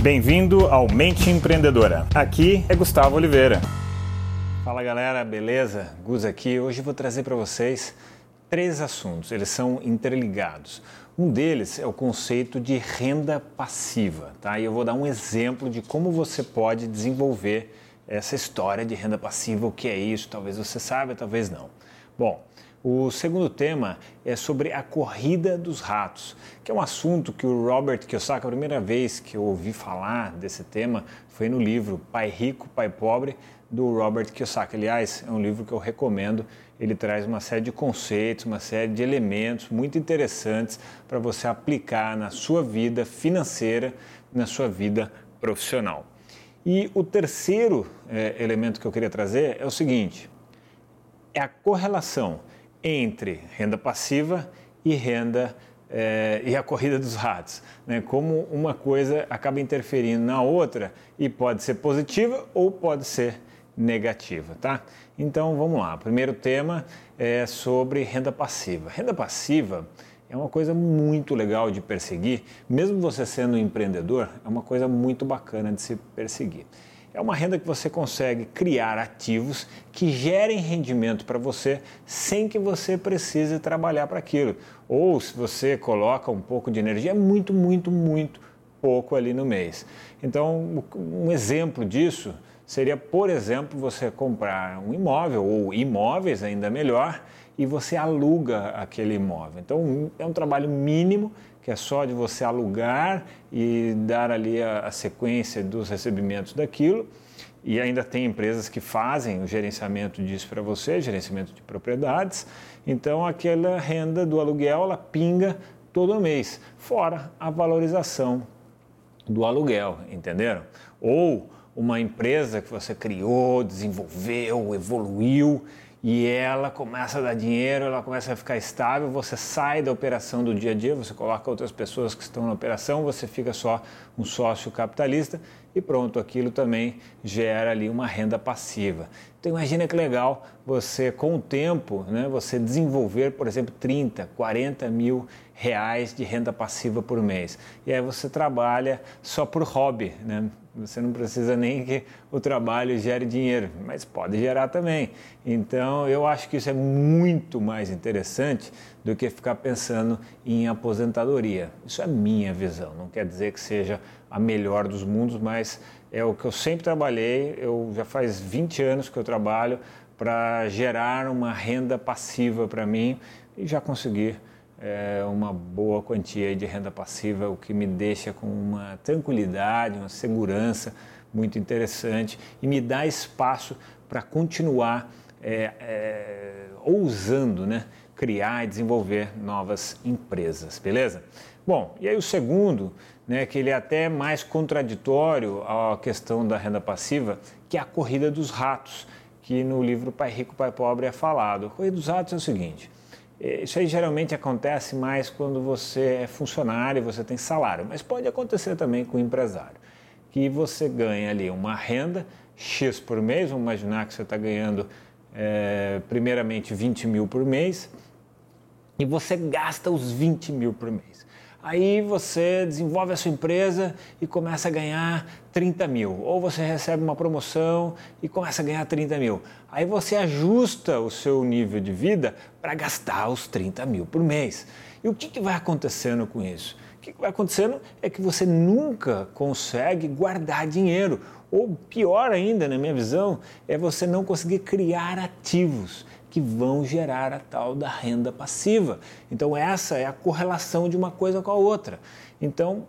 Bem-vindo ao Mente Empreendedora. Aqui é Gustavo Oliveira. Fala galera, beleza? Gus aqui. Hoje vou trazer para vocês três assuntos. Eles são interligados. Um deles é o conceito de renda passiva, tá? E eu vou dar um exemplo de como você pode desenvolver essa história de renda passiva, o que é isso, talvez você saiba, talvez não. Bom, o segundo tema é sobre a corrida dos ratos, que é um assunto que o Robert Kiyosaki, a primeira vez que eu ouvi falar desse tema foi no livro Pai Rico, Pai Pobre, do Robert Kiyosaki. Aliás, é um livro que eu recomendo. Ele traz uma série de conceitos, uma série de elementos muito interessantes para você aplicar na sua vida financeira, na sua vida profissional. E o terceiro é, elemento que eu queria trazer é o seguinte: é a correlação entre renda passiva e renda é, e a corrida dos ratos, né? Como uma coisa acaba interferindo na outra e pode ser positiva ou pode ser negativa, tá? Então vamos lá. O primeiro tema é sobre renda passiva. Renda passiva é uma coisa muito legal de perseguir, mesmo você sendo um empreendedor, é uma coisa muito bacana de se perseguir. É uma renda que você consegue criar ativos que gerem rendimento para você sem que você precise trabalhar para aquilo. Ou se você coloca um pouco de energia, é muito, muito, muito pouco ali no mês. Então, um exemplo disso seria, por exemplo, você comprar um imóvel ou imóveis, ainda melhor, e você aluga aquele imóvel. Então, é um trabalho mínimo que é só de você alugar e dar ali a, a sequência dos recebimentos daquilo. E ainda tem empresas que fazem o gerenciamento disso para você, gerenciamento de propriedades. Então, aquela renda do aluguel, ela pinga todo mês, fora a valorização do aluguel, entenderam? Ou uma empresa que você criou, desenvolveu, evoluiu e ela começa a dar dinheiro, ela começa a ficar estável, você sai da operação do dia a dia, você coloca outras pessoas que estão na operação, você fica só um sócio capitalista e pronto, aquilo também gera ali uma renda passiva. Então imagina que legal você com o tempo, né, você desenvolver, por exemplo, 30, 40 mil reais de renda passiva por mês. E aí você trabalha só por hobby, né? Você não precisa nem que o trabalho gere dinheiro, mas pode gerar também. Então, eu acho que isso é muito mais interessante do que ficar pensando em aposentadoria. Isso é minha visão, não quer dizer que seja a melhor dos mundos, mas é o que eu sempre trabalhei. Eu já faz 20 anos que eu trabalho para gerar uma renda passiva para mim e já consegui é, uma boa quantia de renda passiva, o que me deixa com uma tranquilidade, uma segurança muito interessante e me dá espaço para continuar é, é, ousando né, criar e desenvolver novas empresas, beleza? Bom, e aí o segundo, né, que ele é até mais contraditório à questão da renda passiva, que é a corrida dos ratos, que no livro Pai Rico, Pai Pobre é falado. A corrida dos ratos é o seguinte, isso aí geralmente acontece mais quando você é funcionário, você tem salário, mas pode acontecer também com o empresário, que você ganha ali uma renda X por mês, vamos imaginar que você está ganhando é, primeiramente 20 mil por mês, e você gasta os 20 mil por mês. Aí você desenvolve a sua empresa e começa a ganhar 30 mil. Ou você recebe uma promoção e começa a ganhar 30 mil. Aí você ajusta o seu nível de vida para gastar os 30 mil por mês. E o que, que vai acontecendo com isso? O que, que vai acontecendo é que você nunca consegue guardar dinheiro. Ou pior ainda, na minha visão, é você não conseguir criar ativos que vão gerar a tal da renda passiva. Então, essa é a correlação de uma coisa com a outra. Então,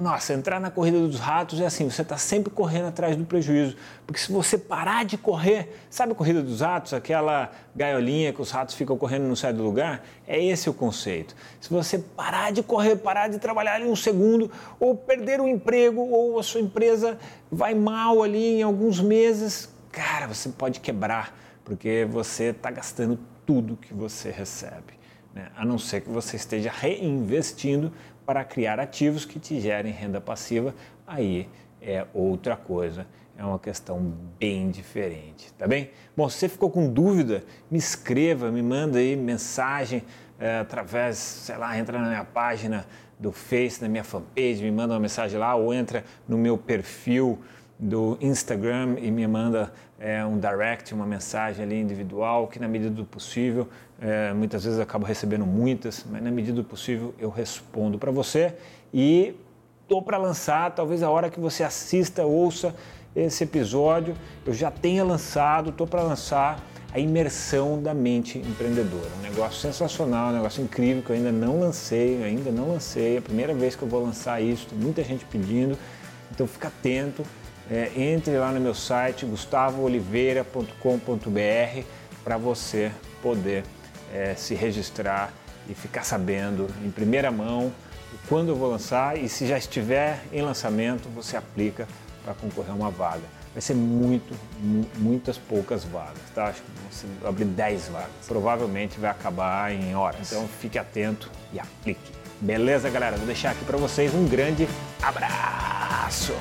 nossa, entrar na corrida dos ratos é assim, você está sempre correndo atrás do prejuízo. Porque se você parar de correr, sabe a corrida dos ratos, aquela gaiolinha que os ratos ficam correndo e não saem do lugar? É esse o conceito. Se você parar de correr, parar de trabalhar ali um segundo, ou perder o emprego, ou a sua empresa vai mal ali em alguns meses, cara, você pode quebrar porque você está gastando tudo que você recebe, né? a não ser que você esteja reinvestindo para criar ativos que te gerem renda passiva, aí é outra coisa, é uma questão bem diferente, tá bem? Bom, se você ficou com dúvida, me escreva, me manda aí mensagem é, através, sei lá, entra na minha página do Face, na minha fanpage, me manda uma mensagem lá ou entra no meu perfil do Instagram e me manda é, um direct, uma mensagem ali individual, que na medida do possível, é, muitas vezes acabo recebendo muitas, mas na medida do possível eu respondo para você e estou para lançar, talvez a hora que você assista, ouça esse episódio, eu já tenha lançado, estou para lançar a imersão da mente empreendedora. Um negócio sensacional, um negócio incrível que eu ainda não lancei, ainda não lancei, é a primeira vez que eu vou lançar isso, tem muita gente pedindo, então fica atento, é, entre lá no meu site gustavooliveira.com.br para você poder é, se registrar e ficar sabendo em primeira mão quando eu vou lançar e se já estiver em lançamento, você aplica para concorrer a uma vaga. Vai ser muito, muitas poucas vagas, tá? Acho que você abrir 10 vagas. Provavelmente vai acabar em horas. Então fique atento e aplique. Beleza, galera? Vou deixar aqui para vocês um grande abraço.